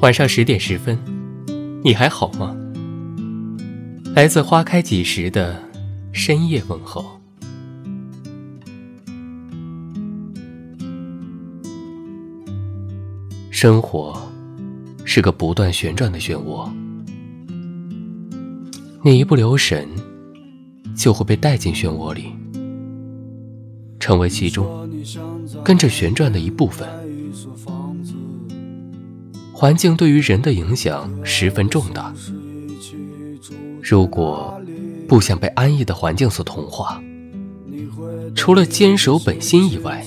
晚上十点十分，你还好吗？来自花开几时的深夜问候。生活是个不断旋转的漩涡，你一不留神，就会被带进漩涡里，成为其中跟着旋转的一部分。环境对于人的影响十分重大。如果不想被安逸的环境所同化，除了坚守本心以外，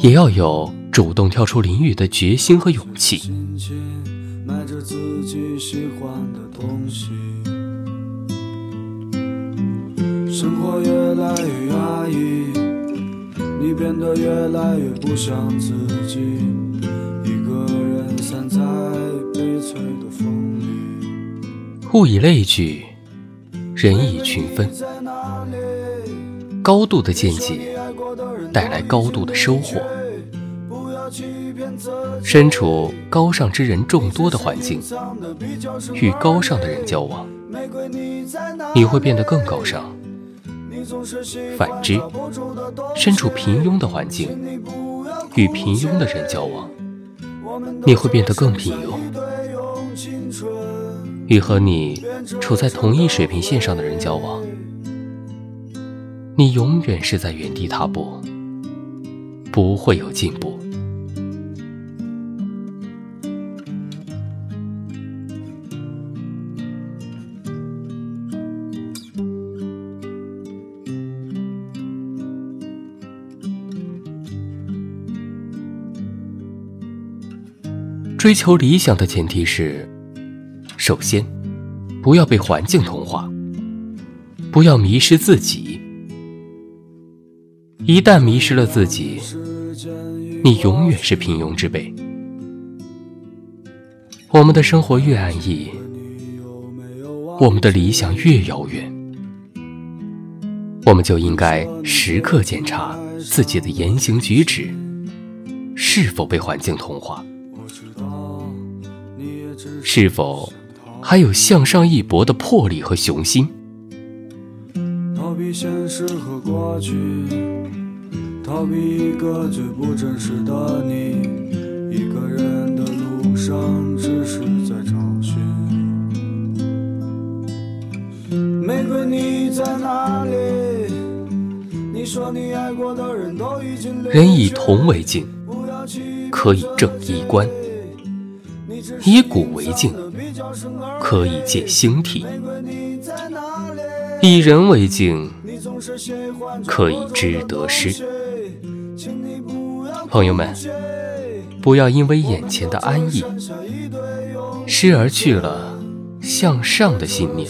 也要有主动跳出淋雨的决心和勇气。生活越来越压抑，你变得越来越不像自己。物以类聚，人以群分。高度的见解带来高度的收获。身处高尚之人众多的环境，与高尚的人交往，你会变得更高尚。反之，身处平庸的环境，与平庸的人交往，你会变得更平庸。与和你处在同一水平线上的人交往，你永远是在原地踏步，不会有进步。追求理想的前提是。首先，不要被环境同化，不要迷失自己。一旦迷失了自己，你永远是平庸之辈。我们的生活越安逸，我们的理想越遥远，我们就应该时刻检查自己的言行举止是否被环境同化，是否。还有向上一搏的魄力和雄心。逃避现实和过去，逃避一个最不真实的你。一个人的路上，只是在找寻。玫瑰，你在哪里？你说你爱过的人都已经。人以铜为镜，可以正衣冠；以古为镜。可以借星体，以人为镜，可以知得失。朋友们，不要因为眼前的安逸，失而去了向上的信念。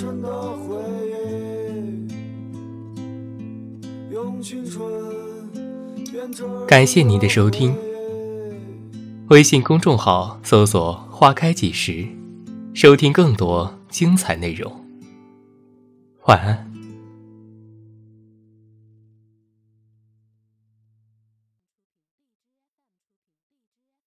感谢您的收听，微信公众号搜索“花开几时”。收听更多精彩内容，晚安。